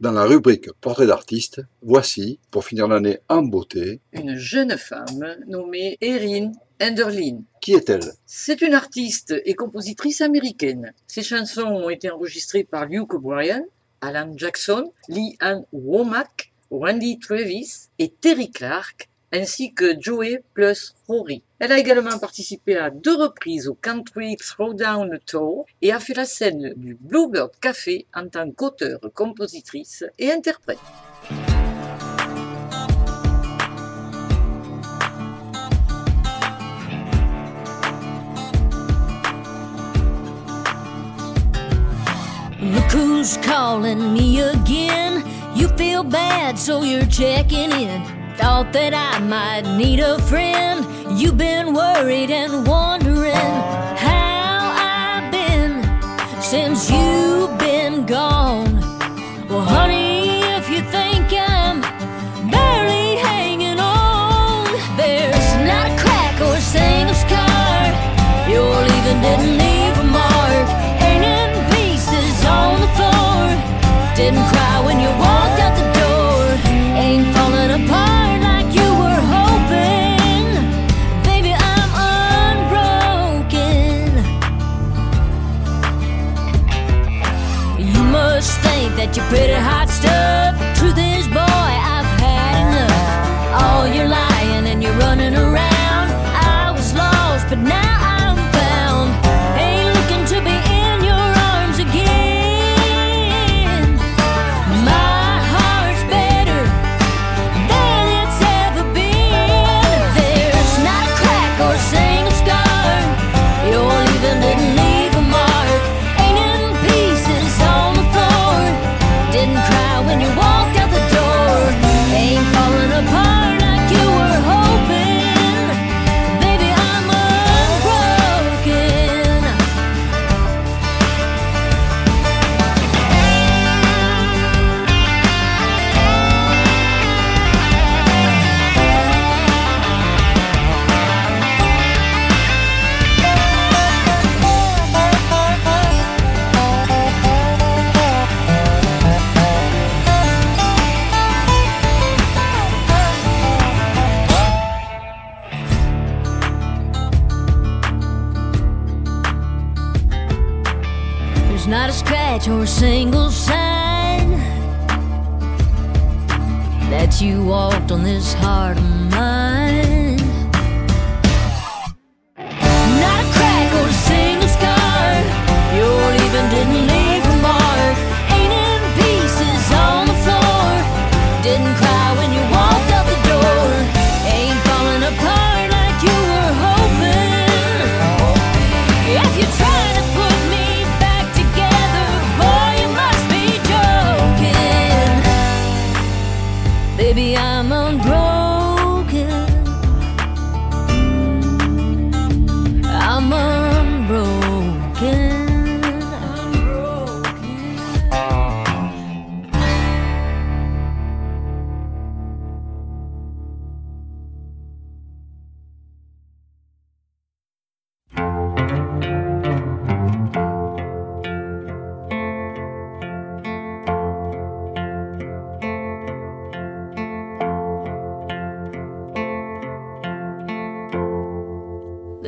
Dans la rubrique Portrait d'artiste, voici, pour finir l'année en beauté, une jeune femme nommée Erin Enderlin. Qui est-elle C'est une artiste et compositrice américaine. Ses chansons ont été enregistrées par Luke O'Brien, Alan Jackson, Lee Ann Womack, Randy Travis et Terry Clark ainsi que Joey plus Rory. Elle a également participé à deux reprises au Country Throwdown Tour et a fait la scène du Bluebird Café en tant qu'auteur, compositrice et interprète. You feel bad, so you're checking in. Thought that I might need a friend. You've been worried and wondering how I've been since you've been gone. Better.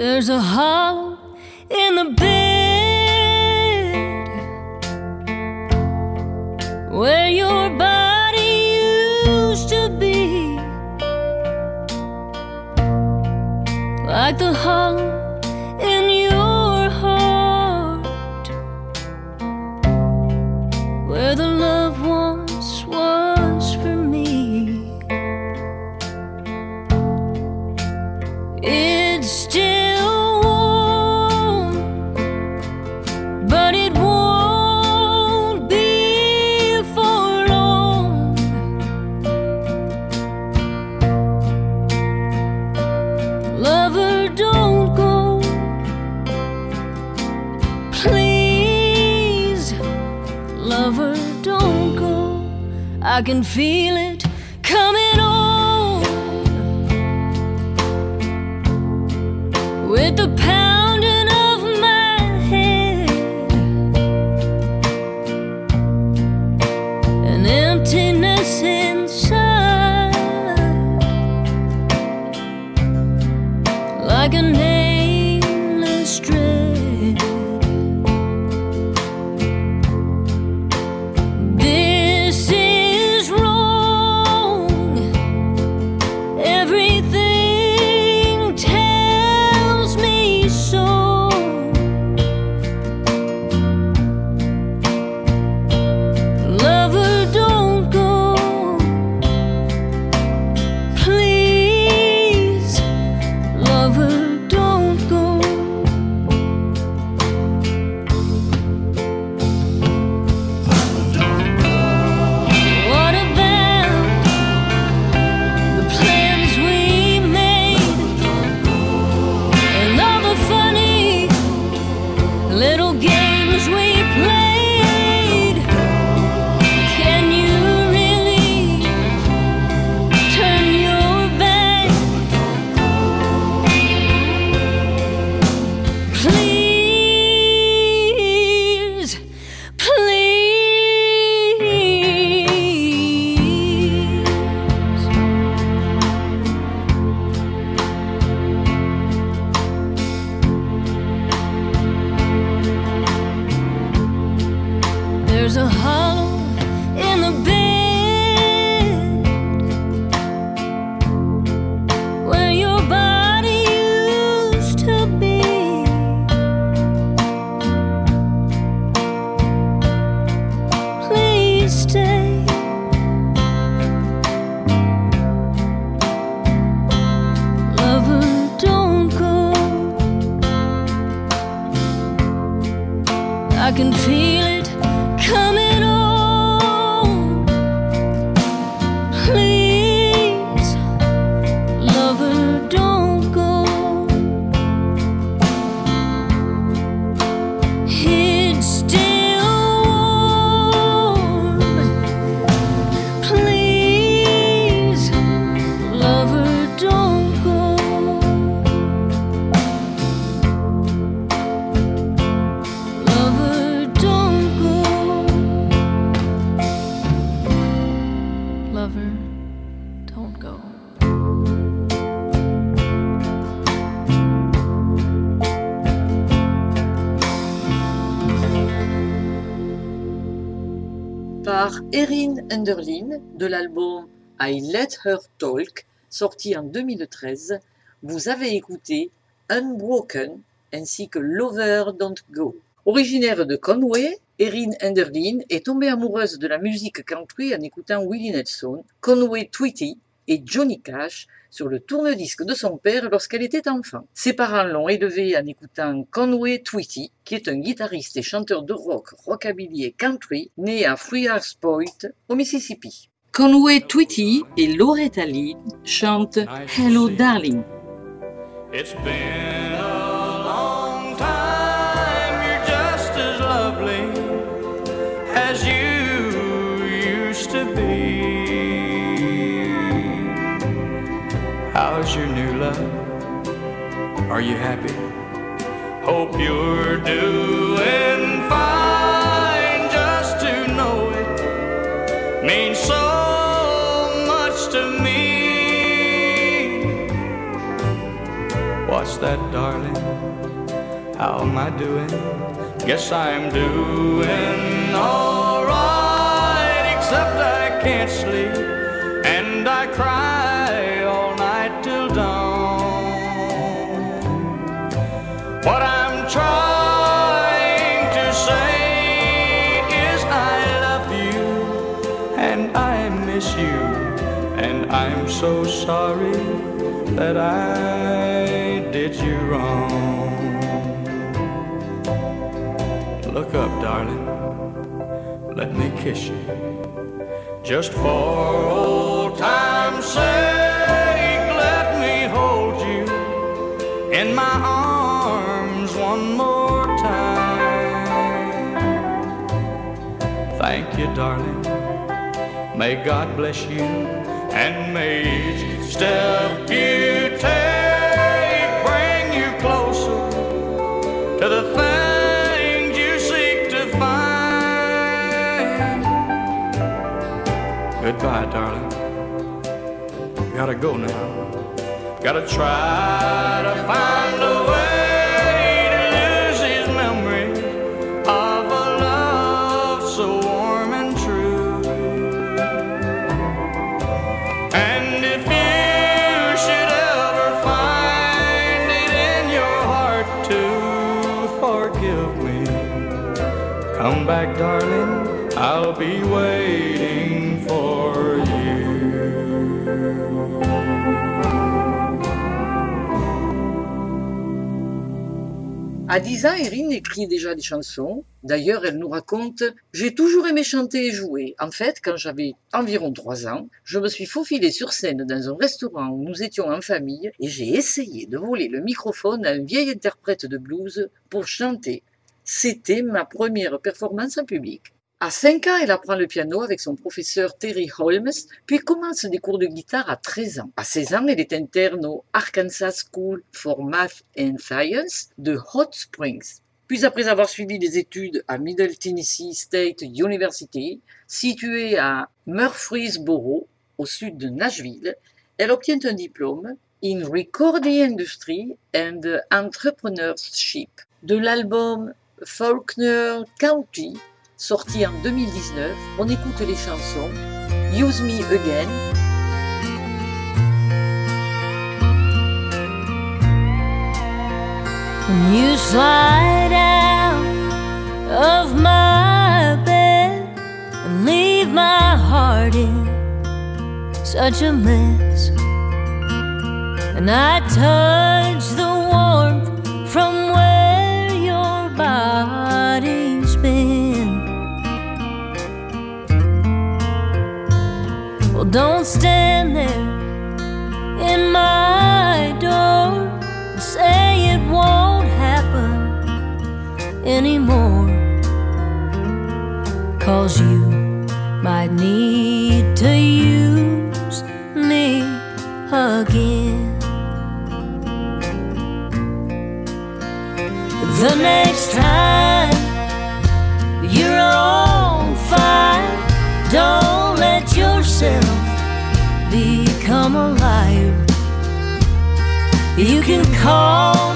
There's a hollow in the Erin Enderlin de l'album I Let Her Talk, sorti en 2013, vous avez écouté Unbroken ainsi que Lover Don't Go. Originaire de Conway, Erin Enderlin est tombée amoureuse de la musique country en écoutant Willie Nelson, Conway Tweety et Johnny Cash sur le tourne-disque de son père lorsqu'elle était enfant. Ses parents l'ont élevé en écoutant Conway Tweety, qui est un guitariste et chanteur de rock, rockabilly et country, né à Friars Point, au Mississippi. Conway Tweety et Loretta Lee chantent Hello Darling. It's been a long time. How's your new love? Are you happy? Hope you're doing fine. Just to know it means so much to me. Watch that, darling. How am I doing? Guess I'm doing alright, except I can't sleep and I cry. What I'm trying to say is I love you and I miss you and I'm so sorry that I did you wrong. Look up, darling. Let me kiss you just for old time's darling. May God bless you and may each step you take bring you closer to the things you seek to find. Goodbye, darling. Gotta go now. Gotta try to find a way. À 10 ans, Erin écrit déjà des chansons. D'ailleurs, elle nous raconte J'ai toujours aimé chanter et jouer. En fait, quand j'avais environ 3 ans, je me suis faufilée sur scène dans un restaurant où nous étions en famille et j'ai essayé de voler le microphone à un vieil interprète de blues pour chanter c'était ma première performance en public. À 5 ans, elle apprend le piano avec son professeur Terry Holmes, puis commence des cours de guitare à 13 ans. À 16 ans, elle est interne au Arkansas School for Math and Science de Hot Springs. Puis après avoir suivi des études à Middle Tennessee State University, située à Murfreesboro, au sud de Nashville, elle obtient un diplôme in Recording Industry and Entrepreneurship de l'album Faulkner County, sorti en 2019. On écoute les chansons Use Me Again. you slide out of my bed and leave my heart in such a mess, and I touch the Don't stand there in my door and say it won't happen anymore. Cause you might need to use me again. The next time. You can call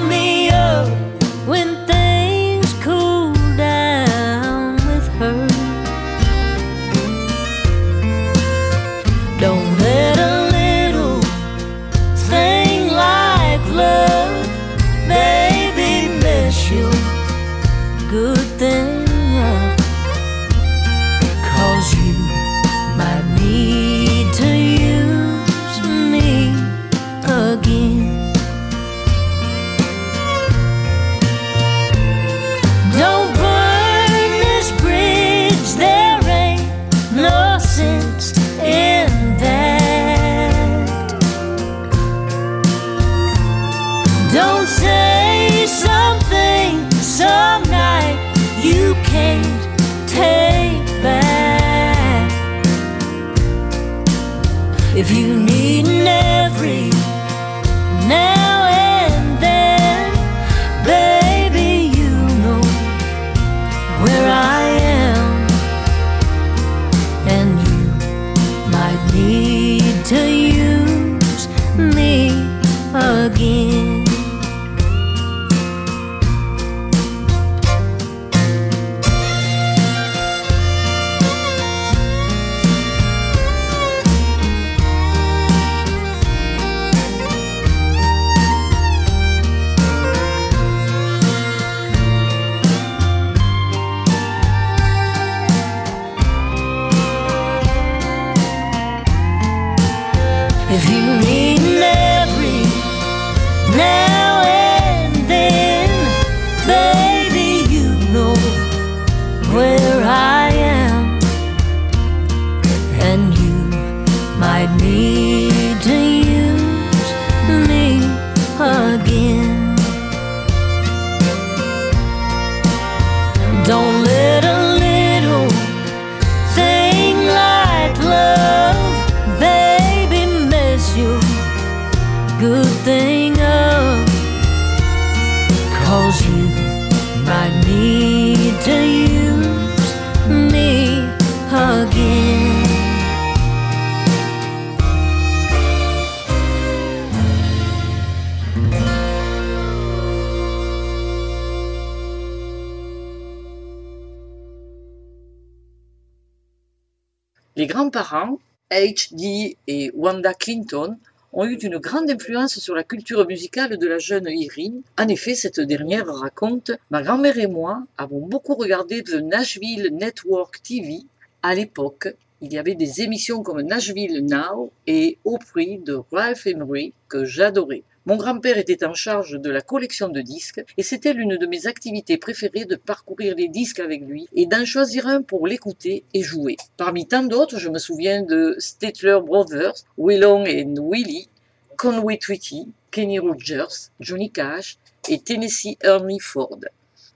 parents, H.D. et Wanda Clinton, ont eu une grande influence sur la culture musicale de la jeune Irine. En effet, cette dernière raconte Ma grand-mère et moi avons beaucoup regardé The Nashville Network TV. À l'époque, il y avait des émissions comme Nashville Now et Au prix de Ralph Emery que j'adorais. Mon grand-père était en charge de la collection de disques et c'était l'une de mes activités préférées de parcourir les disques avec lui et d'en choisir un pour l'écouter et jouer. Parmi tant d'autres, je me souviens de Statler Brothers, Willong et Willie, Conway Twitty, Kenny Rogers, Johnny Cash et Tennessee Ernie Ford.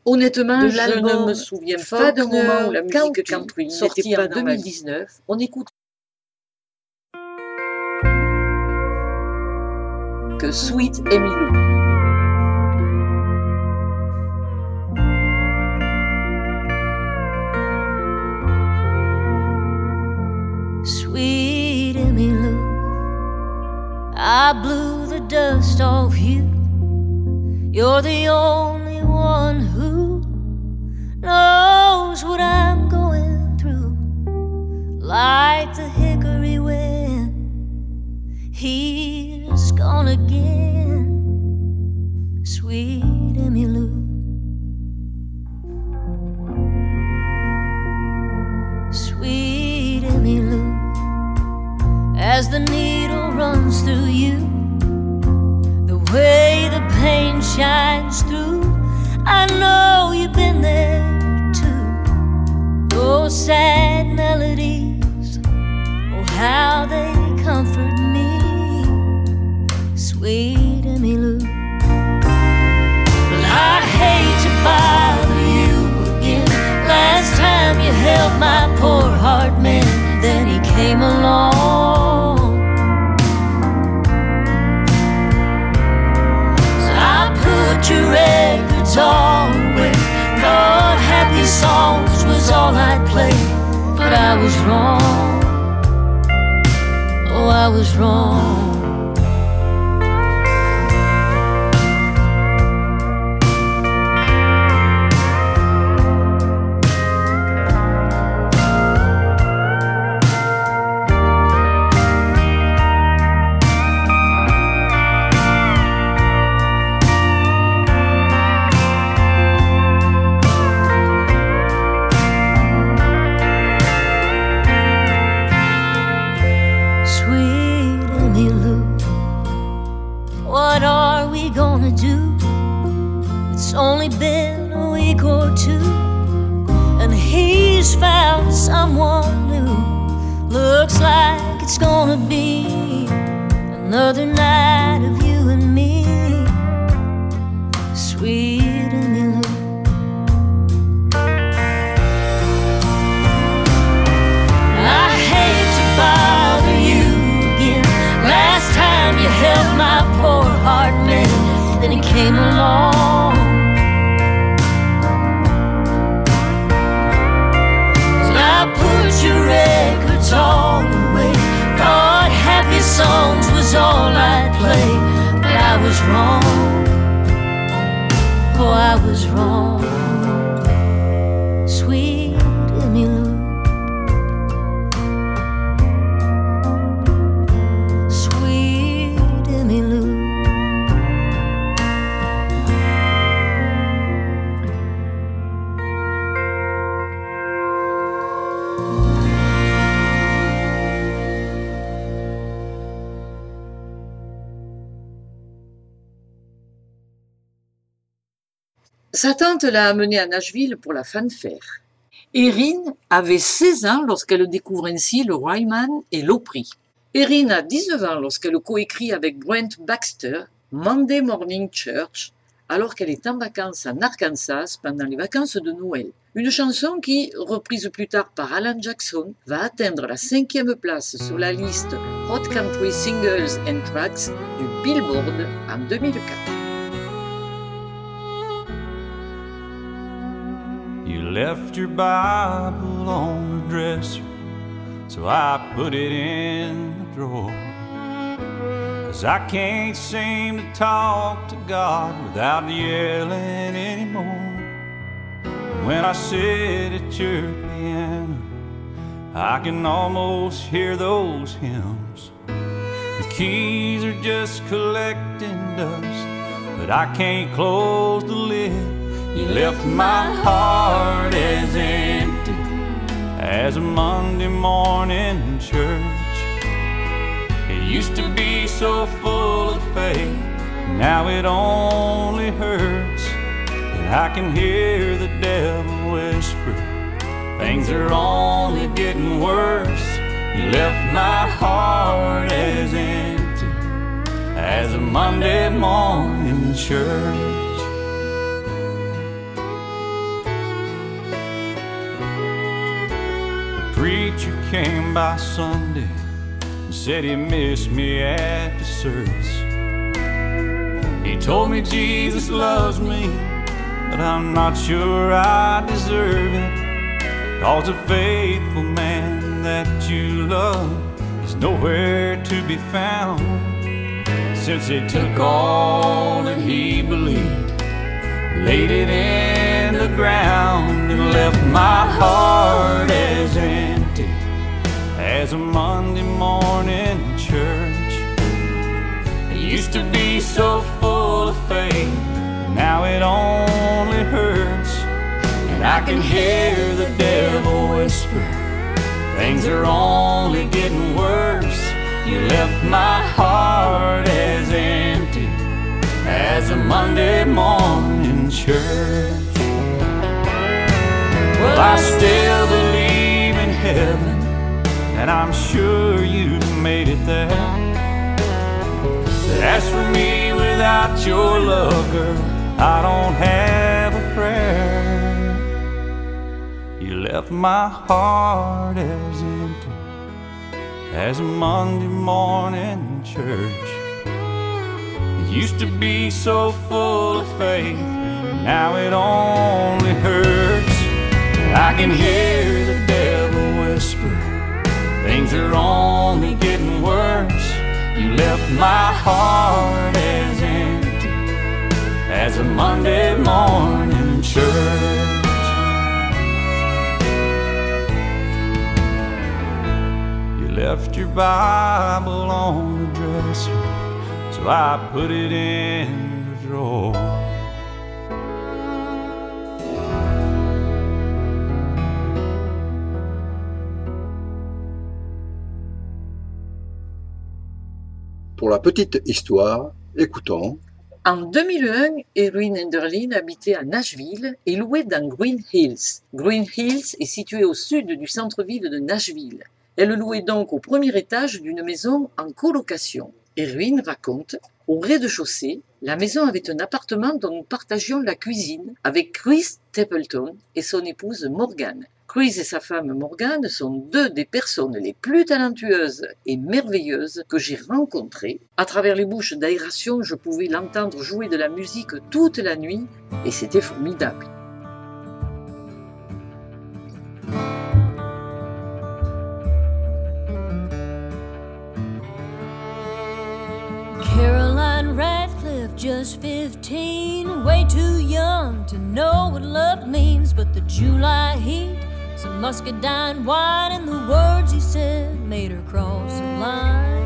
Honnêtement, je ne me souviens pas de moment où la musique country, country sortie en 2019, on écoute que Sweet Emmylou, Sweet Emmylou, I blew the dust off you. You're the only one who knows what I'm going through. Like the hickory wind, he gone again, sweet Emmylou. Sweet Emmy as the needle runs through you, the way the pain shines through, I know you've been there too. Oh, sad melodies, oh, how they comfort sweet Emmylou. Well, I hate to bother you again. Last time you helped my poor heart mend, then he came along. So I put your records on away. God, happy songs was all I'd play, but I was wrong. Oh, I was wrong. wrong. Oh, I was wrong. Sa tante l'a amenée à Nashville pour la fanfare. Erin avait 16 ans lorsqu'elle découvre ainsi le Ryman et l'Opry. Erin a 19 ans lorsqu'elle coécrit avec Brent Baxter Monday Morning Church, alors qu'elle est en vacances en Arkansas pendant les vacances de Noël. Une chanson qui, reprise plus tard par Alan Jackson, va atteindre la cinquième place sur la liste Hot Country Singles and Tracks du Billboard en 2004. You left your Bible on the dresser, so I put it in the drawer. Cause I can't seem to talk to God without yelling anymore. When I sit at your piano, I can almost hear those hymns. The keys are just collecting dust, but I can't close the lid. You left my heart as empty as a Monday morning church. It used to be so full of faith, now it only hurts. And I can hear the devil whisper, things are only getting worse. You left my heart as empty as a Monday morning church. Preacher came by Sunday and said he missed me at the service. He told me Jesus loves me, but I'm not sure I deserve it. Cause the faithful man that you love is nowhere to be found since he took all that he believed laid it in the ground, and left my heart as empty as a Monday morning church. It used to be so full of faith, now it only hurts, and I can hear the devil whisper. Things are only getting worse. You left my heart as empty as a Monday morning church. Well, I still believe in heaven, and I'm sure you've made it there. But as for me, without your love, girl, I don't have a prayer. You left my heart as empty as a Monday morning church. Used to be so full of faith, now it only hurts. I can hear the devil whisper, things are only getting worse. You left my heart as empty as a Monday morning church. You left your Bible on the dresser Pour la petite histoire, écoutons. En 2001, Erwin Enderlin habitait à Nashville et louait dans Green Hills. Green Hills est situé au sud du centre-ville de Nashville. Elle louait donc au premier étage d'une maison en colocation. Erwin raconte Au rez-de-chaussée, la maison avait un appartement dont nous partagions la cuisine avec Chris Templeton et son épouse Morgane. Chris et sa femme Morgan sont deux des personnes les plus talentueuses et merveilleuses que j'ai rencontrées. À travers les bouches d'aération, je pouvais l'entendre jouer de la musique toute la nuit et c'était formidable. just 15, way too young to know what love means. But the July heat, some muscadine wine, and the words he said made her cross the line.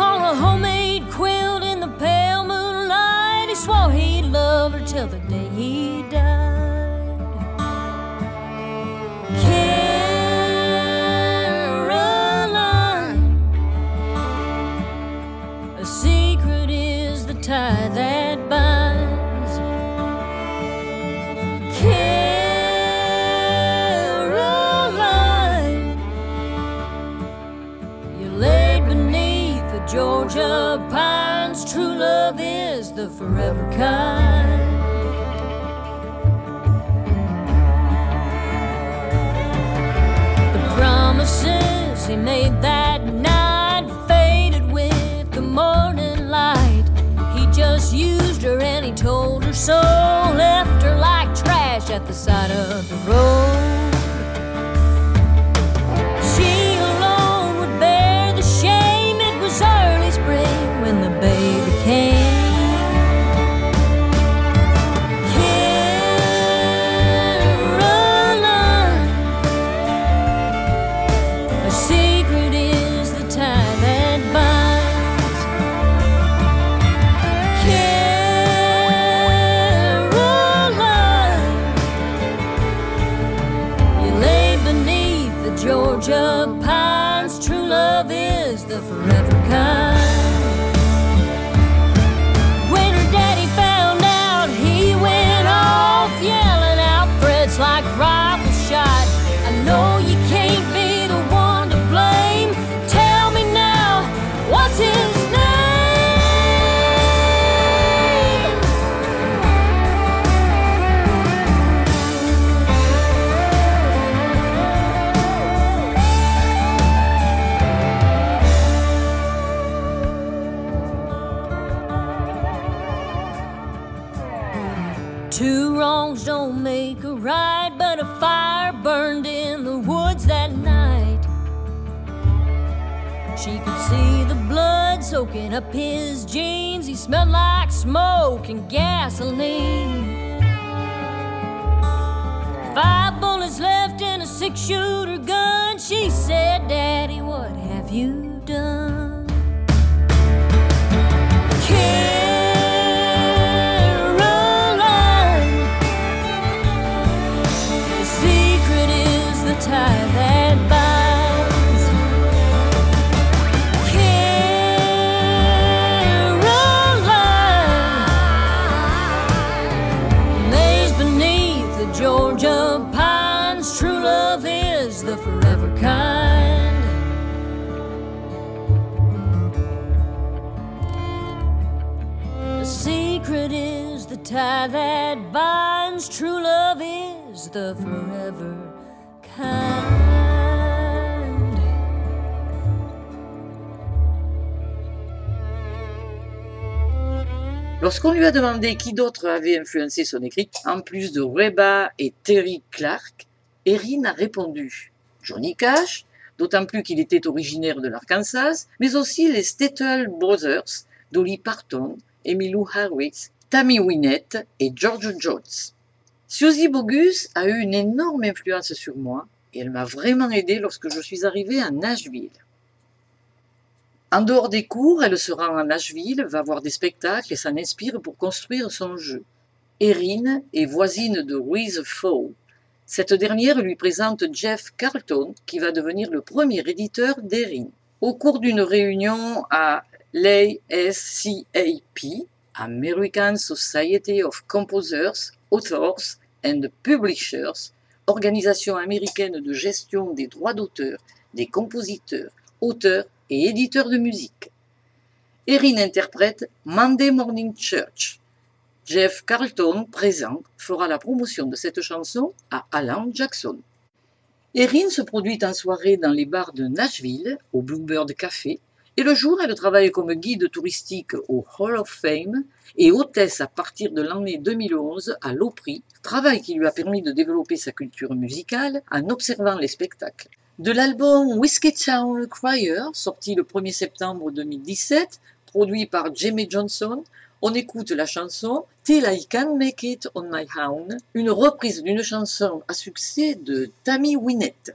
On a homemade quilt in the pale moonlight, he swore he'd love her till the day he died. Two wrongs don't make a right, but a fire burned in the woods that night. She could see the blood soaking up his jeans. He smelled like smoke and gasoline. Five bullets left in a six shooter gun. She said, Daddy, what have you done? true love is the forever Lorsqu'on lui a demandé qui d'autre avait influencé son écrit, en plus de Reba et Terry Clark, Erin a répondu Johnny Cash, d'autant plus qu'il était originaire de l'Arkansas, mais aussi les Stettle Brothers, Dolly Parton, Emilou Harwitz. Tammy Wynette et George Jones. Susie Bogus a eu une énorme influence sur moi et elle m'a vraiment aidée lorsque je suis arrivée à Nashville. En dehors des cours, elle se rend à Nashville, va voir des spectacles et s'en inspire pour construire son jeu. Erin est voisine de Louise Fow. Cette dernière lui présente Jeff Carlton, qui va devenir le premier éditeur d'Erin. Au cours d'une réunion à l'ASCAP, American Society of Composers, Authors and Publishers, organisation américaine de gestion des droits d'auteur des compositeurs, auteurs et éditeurs de musique. Erin interprète Monday Morning Church. Jeff Carlton, présent, fera la promotion de cette chanson à Alan Jackson. Erin se produit en soirée dans les bars de Nashville, au Bluebird Café, et le jour, elle travaille comme guide touristique au Hall of Fame et hôtesse à partir de l'année 2011 à Lopry, travail qui lui a permis de développer sa culture musicale en observant les spectacles. De l'album Whiskey Town Crier, sorti le 1er septembre 2017, produit par Jamie Johnson, on écoute la chanson Till I Can Make It On My Own, une reprise d'une chanson à succès de Tammy Wynette.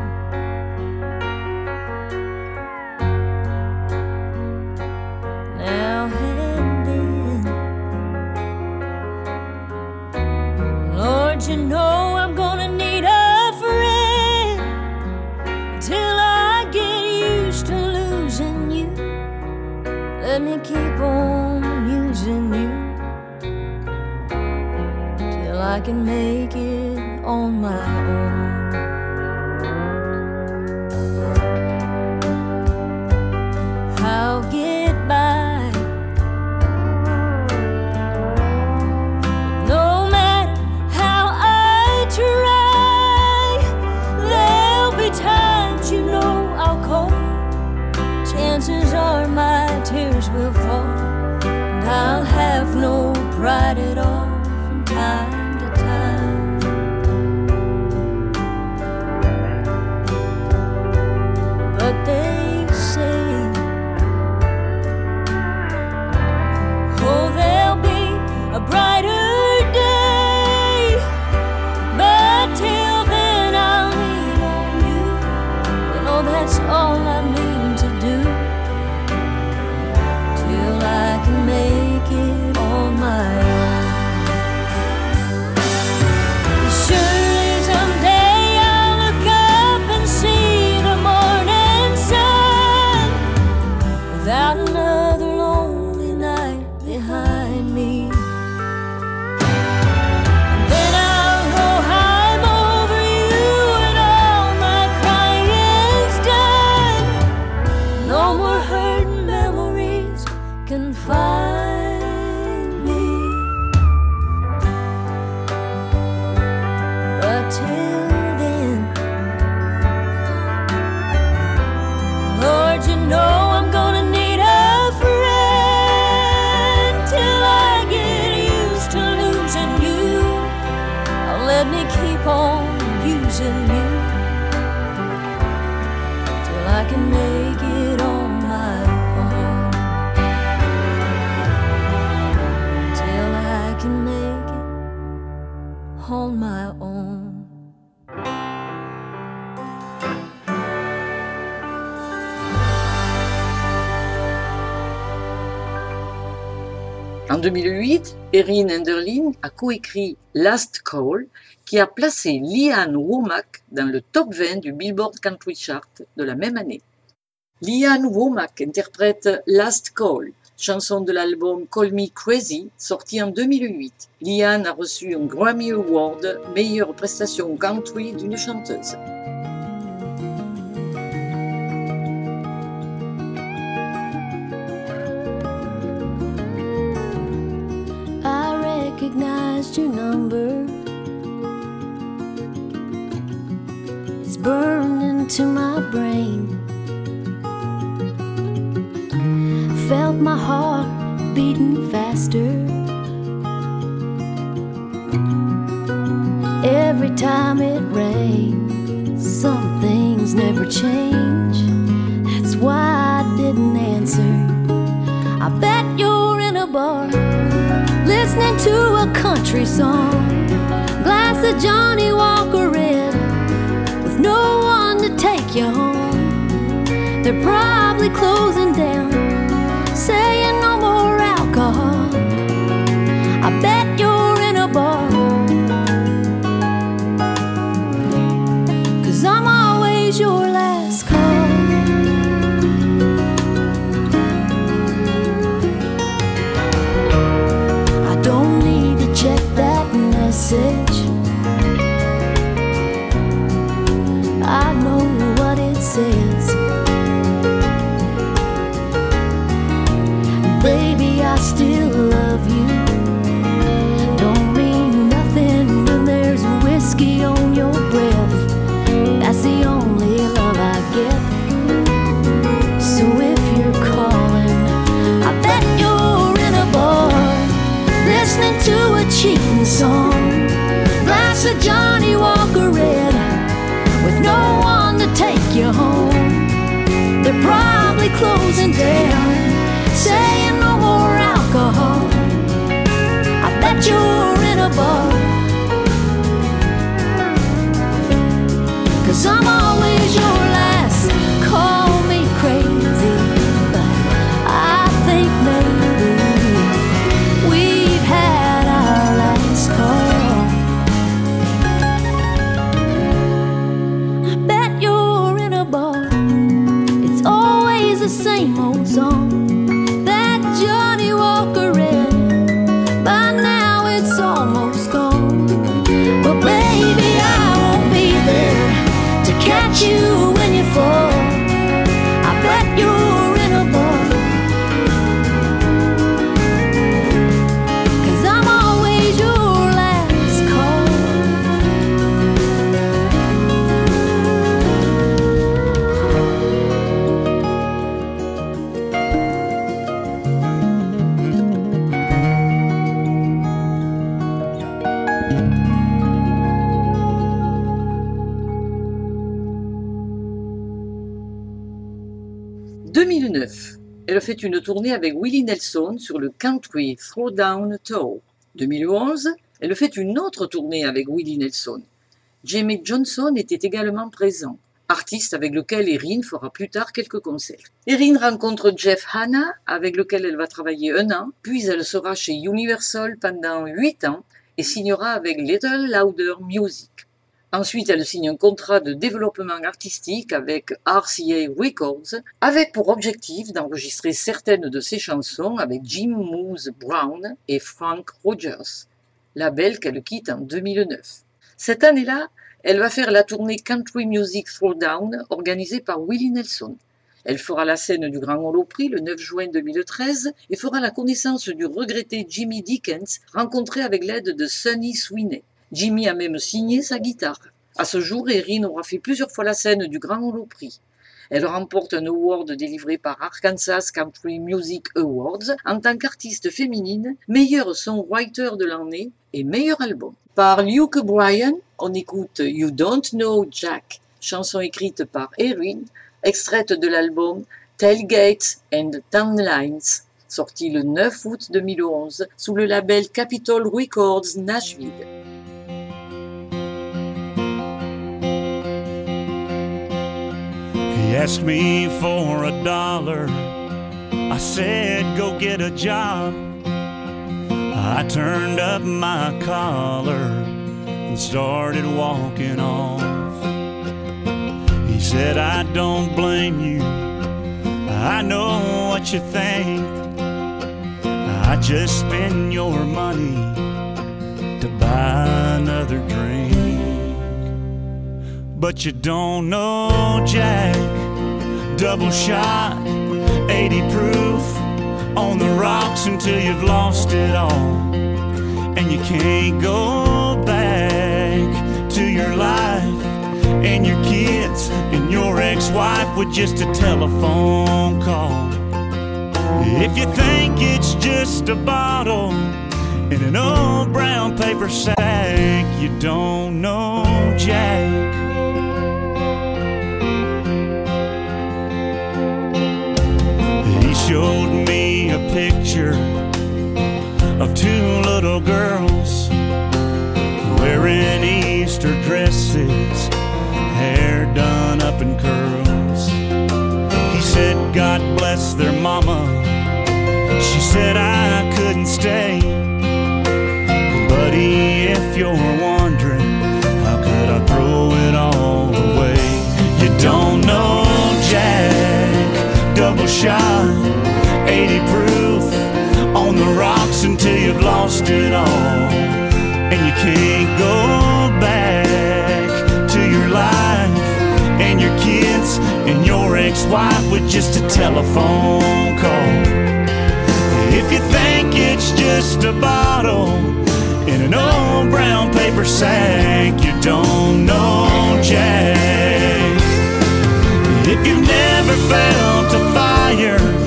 you know I'm gonna need a friend until I get used to losing you. Let me keep on using you till I can make it on my own. I can make it. En 2008, Erin Enderlin a coécrit Last Call, qui a placé Liane Womack dans le top 20 du Billboard Country Chart de la même année. Liane Womack interprète Last Call, chanson de l'album Call Me Crazy, sorti en 2008. Liane a reçu un Grammy Award, meilleure prestation country d'une chanteuse. lost your number. It's burned into my brain. Felt my heart beating faster. Every time it rains, some things never change. That's why I didn't answer. I bet you're in a bar listening to a country song. Glass of Johnnie Walker in, with no one to take you home. They're probably closing down. 2009, elle fait une tournée avec Willie Nelson sur le Country Throwdown Tour. 2011, elle fait une autre tournée avec Willie Nelson. Jamie Johnson était également présent, artiste avec lequel Erin fera plus tard quelques concerts. Erin rencontre Jeff Hanna, avec lequel elle va travailler un an, puis elle sera chez Universal pendant huit ans et signera avec Little Louder Music. Ensuite, elle signe un contrat de développement artistique avec RCA Records, avec pour objectif d'enregistrer certaines de ses chansons avec Jim Moose Brown et Frank Rogers, label qu'elle quitte en 2009. Cette année-là, elle va faire la tournée Country Music Throwdown organisée par Willie Nelson. Elle fera la scène du Grand Prix le 9 juin 2013 et fera la connaissance du regretté Jimmy Dickens, rencontré avec l'aide de Sonny Sweeney. Jimmy a même signé sa guitare. À ce jour, Erin aura fait plusieurs fois la scène du Grand Holo Prix. Elle remporte un award délivré par Arkansas Country Music Awards en tant qu'artiste féminine, meilleure songwriter de l'année et meilleur album. Par Luke Bryan, on écoute You Don't Know Jack, chanson écrite par Erin, extraite de l'album Tailgates and Townlines sorti le 9 août 2011 sous le label Capitol Records Nashville. asked me for a dollar. I said, go get a job. I turned up my collar and started walking off. He said, I don't blame you. I know what you think. I just spend your money to buy another drink. But you don't know Jack double shot, 80 proof on the rocks until you've lost it all. And you can't go back to your life and your kids and your ex wife with just a telephone call. If you think it's just a bottle in an old brown paper sack, you don't know Jack. showed me a picture of two little girls wearing Easter dresses, hair done up in curls. He said, God bless their mama. She said, I couldn't stay. Buddy, if you're wondering, how could I throw it all away? You don't know Jack, double shot. lost it all, and you can't go back to your life and your kids and your ex-wife with just a telephone call. If you think it's just a bottle in an old brown paper sack, you don't know Jack. If you've never felt a fire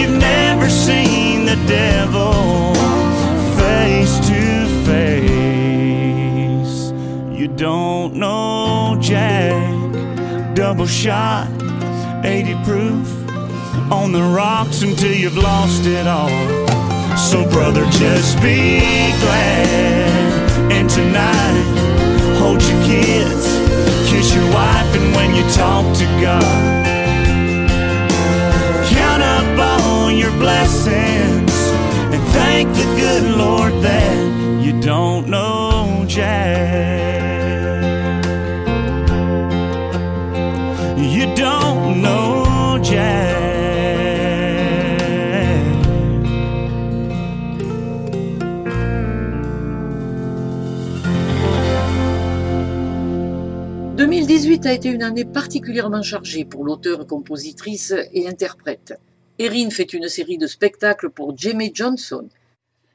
you've never seen the devil face to face. You don't know Jack, double shot, 80 proof on the rocks until you've lost it all. So, brother, just be glad. And tonight, hold your kids, kiss your wife, and when you talk to God blessings and thank 2018 a été une année particulièrement chargée pour l'auteur, compositrice et interprète. Erin fait une série de spectacles pour Jamie Johnson.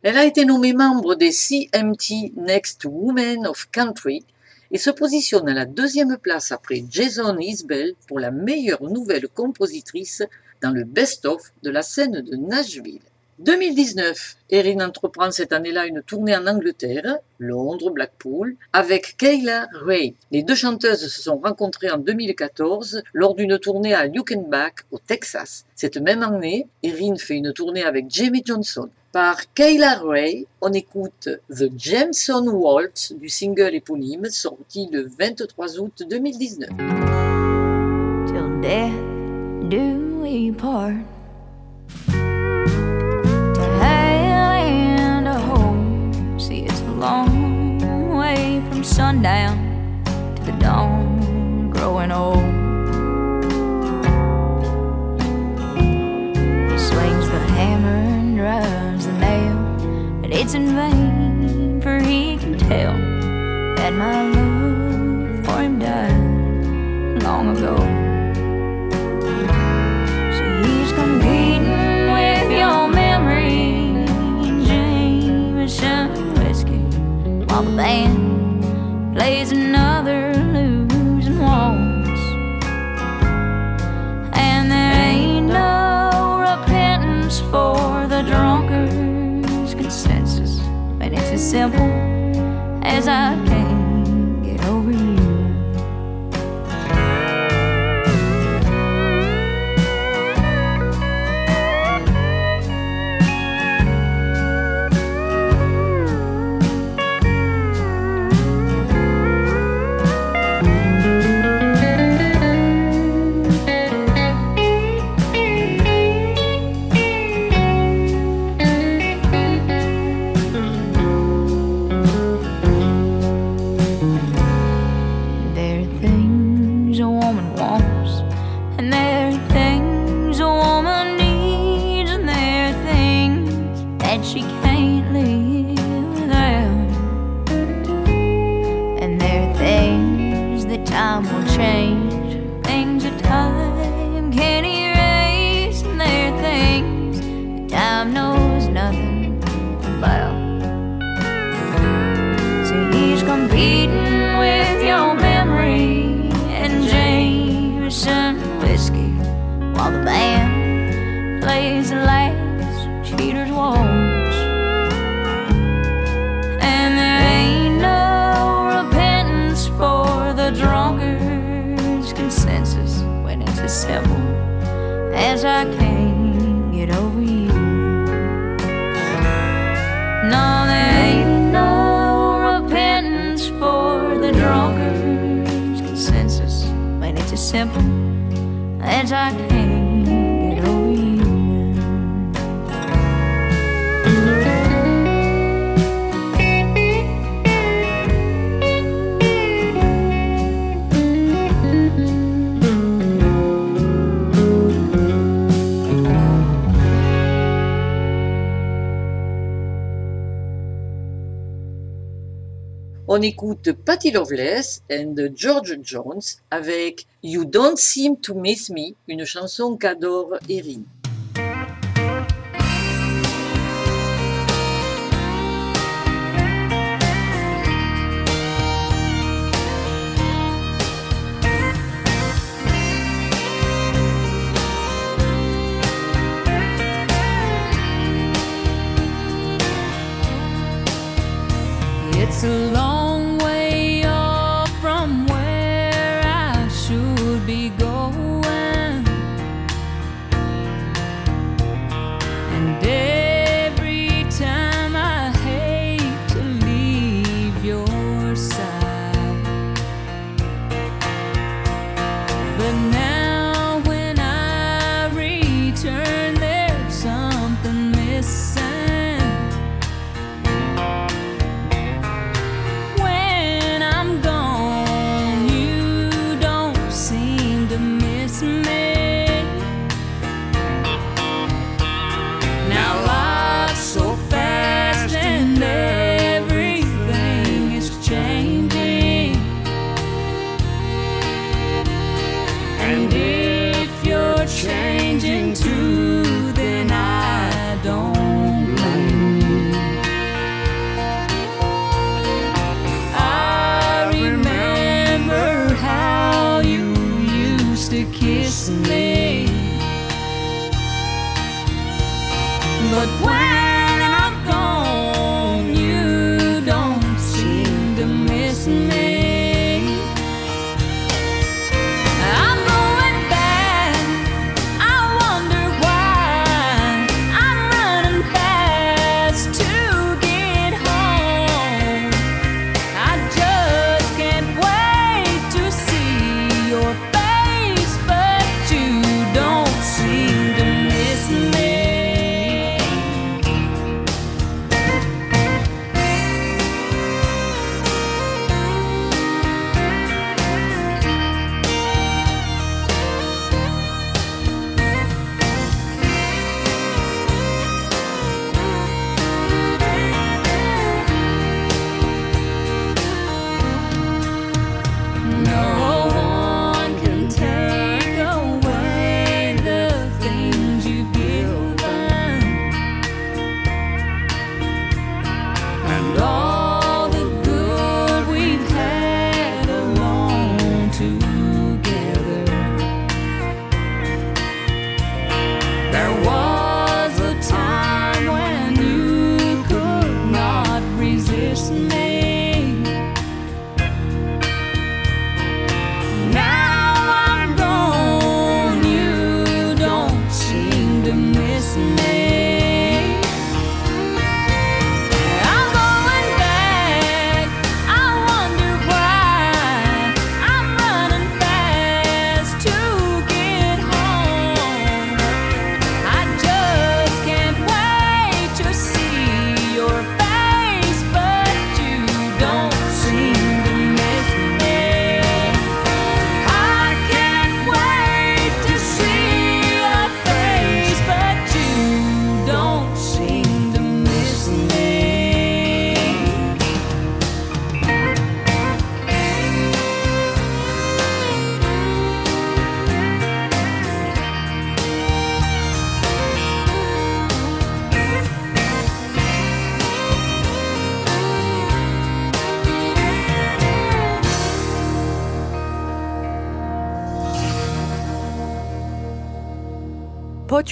Elle a été nommée membre des CMT Next Women of Country et se positionne à la deuxième place après Jason Isbell pour la meilleure nouvelle compositrice dans le best-of de la scène de Nashville. 2019, Erin entreprend cette année-là une tournée en Angleterre, Londres, Blackpool, avec Kayla Ray. Les deux chanteuses se sont rencontrées en 2014 lors d'une tournée à Luckenbach, au Texas. Cette même année, Erin fait une tournée avec Jamie Johnson. Par Kayla Ray, on écoute The Jameson Waltz du single éponyme sorti le 23 août 2019. Till death do we part. long way from sundown to the dawn growing old. On écoute Patty Loveless and George Jones avec You Don't Seem to Miss Me, une chanson qu'adore Erin.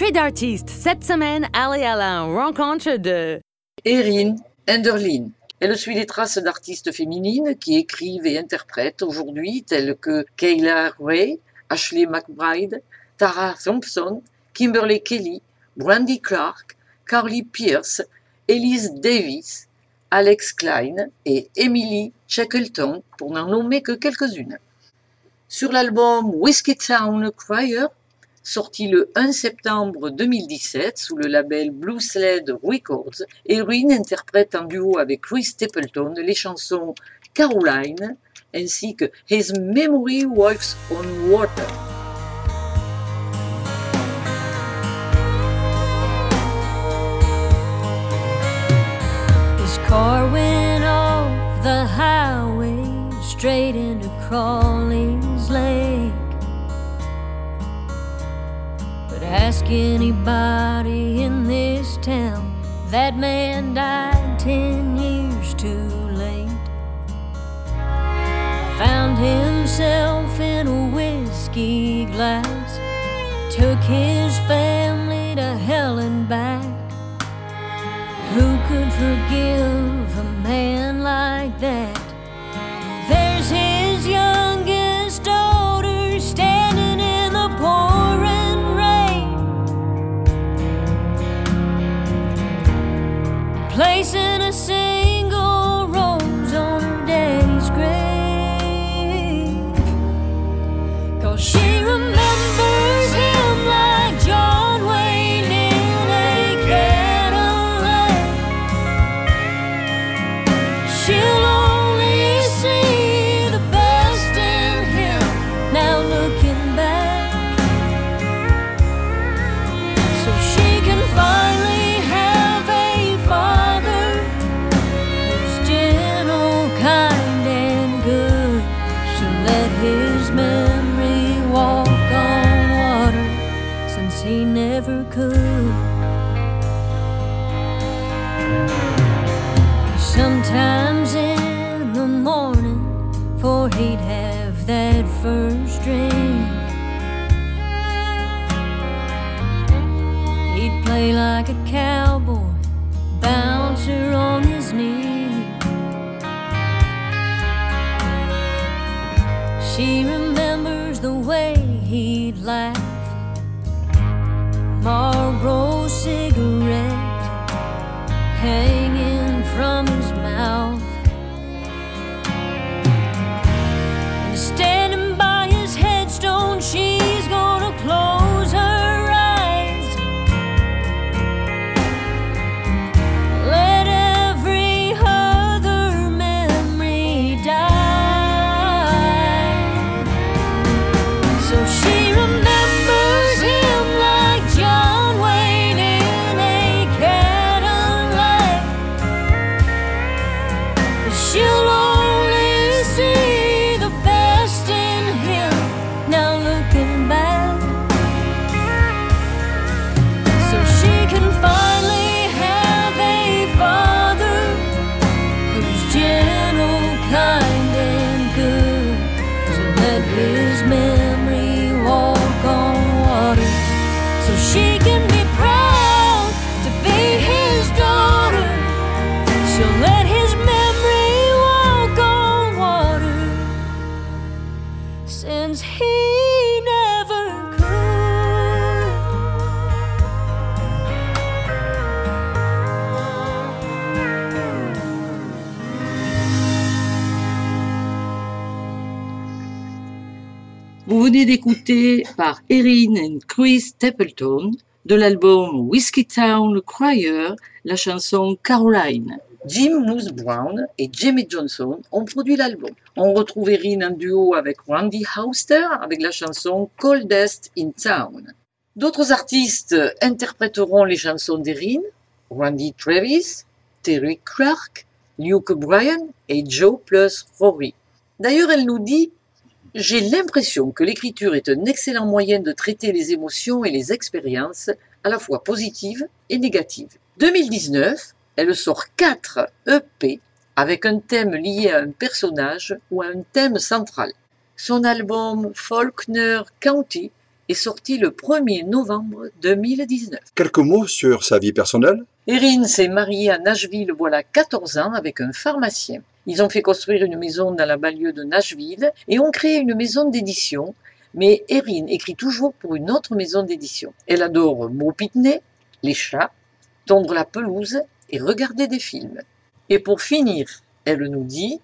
d'artistes Cette semaine, allez à la rencontre de Erin Enderlin. Elle suit les traces d'artistes féminines qui écrivent et interprètent aujourd'hui, telles que Kayla Ray, Ashley McBride, Tara Thompson, Kimberly Kelly, Brandy Clark, Carly Pierce, Elise Davis, Alex Klein et Emily Shackleton, pour n'en nommer que quelques-unes. Sur l'album Whiskey Town Crier, sorti le 1 septembre 2017 sous le label Blue Sled Records, Erin interprète en duo avec Chris Stapleton les chansons Caroline ainsi que His Memory Walks on Water. the straight anybody in this town. That man died ten years too late. Found himself in a whiskey glass. Took his family to hell and back. Who could forgive? Can't. Écoutée par Erin et Chris Stapleton de l'album Whiskey Town Crier la chanson Caroline. Jim Moose Brown et Jamie Johnson ont produit l'album. On retrouve Erin en duo avec Randy Hauster avec la chanson Coldest in Town. D'autres artistes interpréteront les chansons d'Erin, Randy Travis, Terry Clark, Luke Bryan et Joe plus Rory. D'ailleurs, elle nous dit j'ai l'impression que l'écriture est un excellent moyen de traiter les émotions et les expériences, à la fois positives et négatives. 2019, elle sort 4 EP avec un thème lié à un personnage ou à un thème central. Son album Faulkner County est sorti le 1er novembre 2019. Quelques mots sur sa vie personnelle Erin s'est mariée à Nashville voilà 14 ans avec un pharmacien. Ils ont fait construire une maison dans la banlieue de Nashville et ont créé une maison d'édition. Mais Erin écrit toujours pour une autre maison d'édition. Elle adore Beau Pitney, les chats, tondre la pelouse et regarder des films. Et pour finir, elle nous dit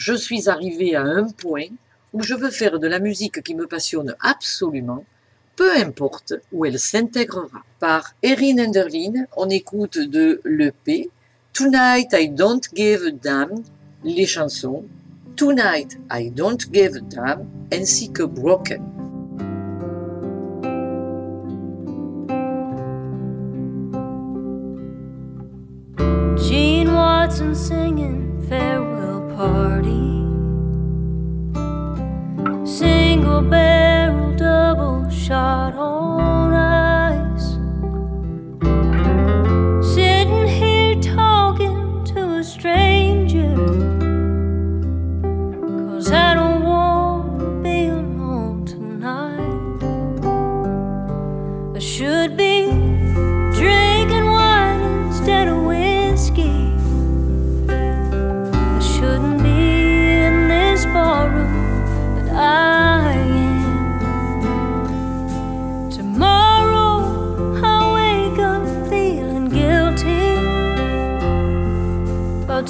Je suis arrivée à un point où je veux faire de la musique qui me passionne absolument peu importe où elle s'intégrera. Par Erin Enderlin, on écoute de Le l'EP Tonight I Don't Give a Damn les chansons Tonight I Don't Give a Damn ainsi que Broken. Jean Watson singing Farewell Party. single barrel, double shot home.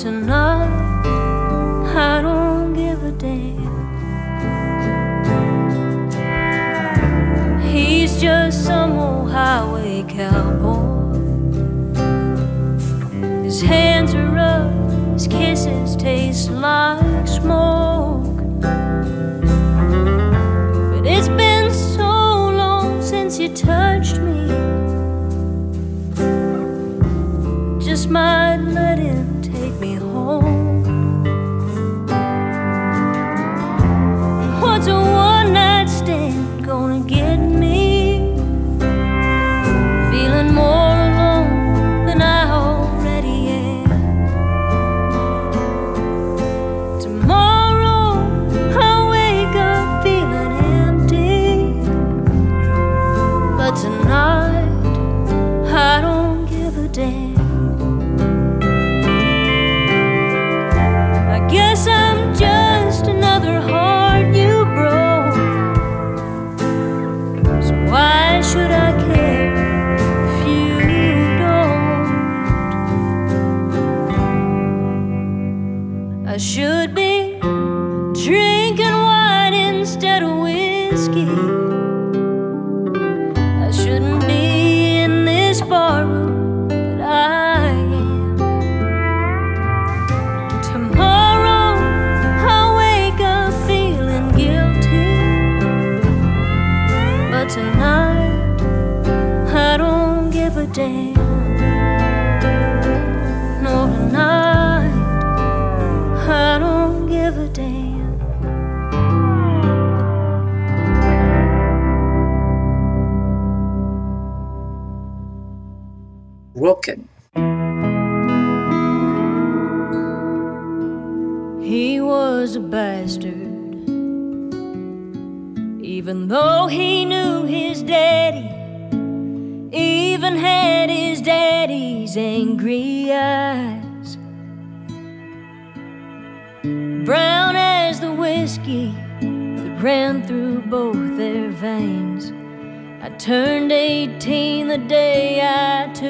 enough. I don't give a damn. He's just some old highway cowboy. His hands are up, his kisses taste like.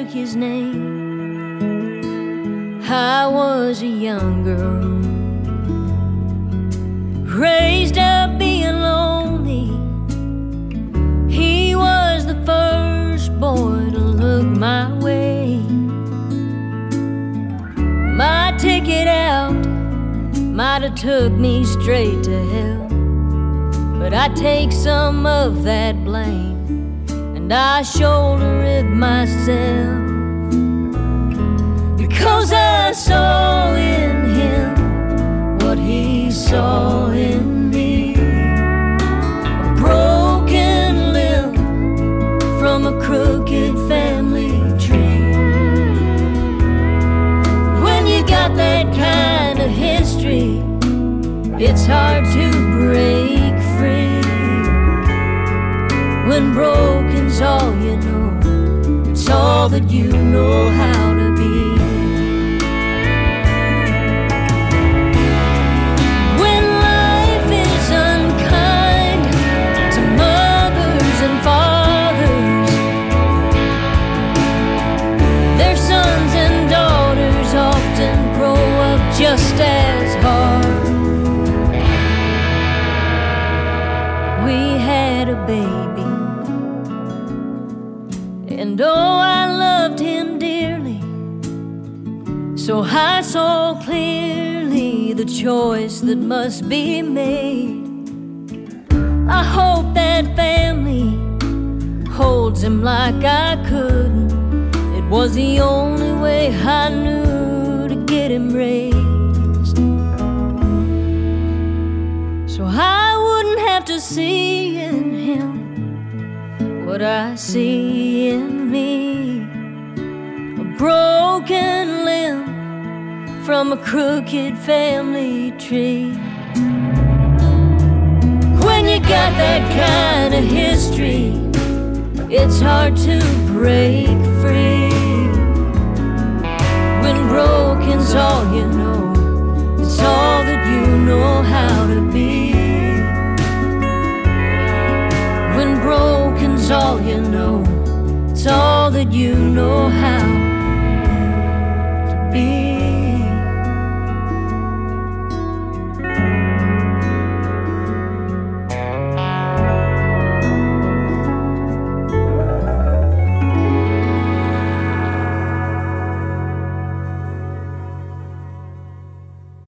like his name. I was a young girl, raised up being lonely. He was the first boy to look my way. My ticket out might have took me straight to hell, but I take some of that blame and I shoulder it myself because I saw in him what he saw in me a broken limb from a crooked family tree. When you got that kind of history, it's hard to break. and broken's all you know. It's all that you know how choice that must be made. I hope that family holds him like I could. It was the only way I knew to get him raised. So I wouldn't have to see in him what I see in me a broken limb from a crooked family tree. When you got that kind of history, it's hard to break free. When broken's all you know, it's all that you know how to be. When broken's all you know, it's all that you know how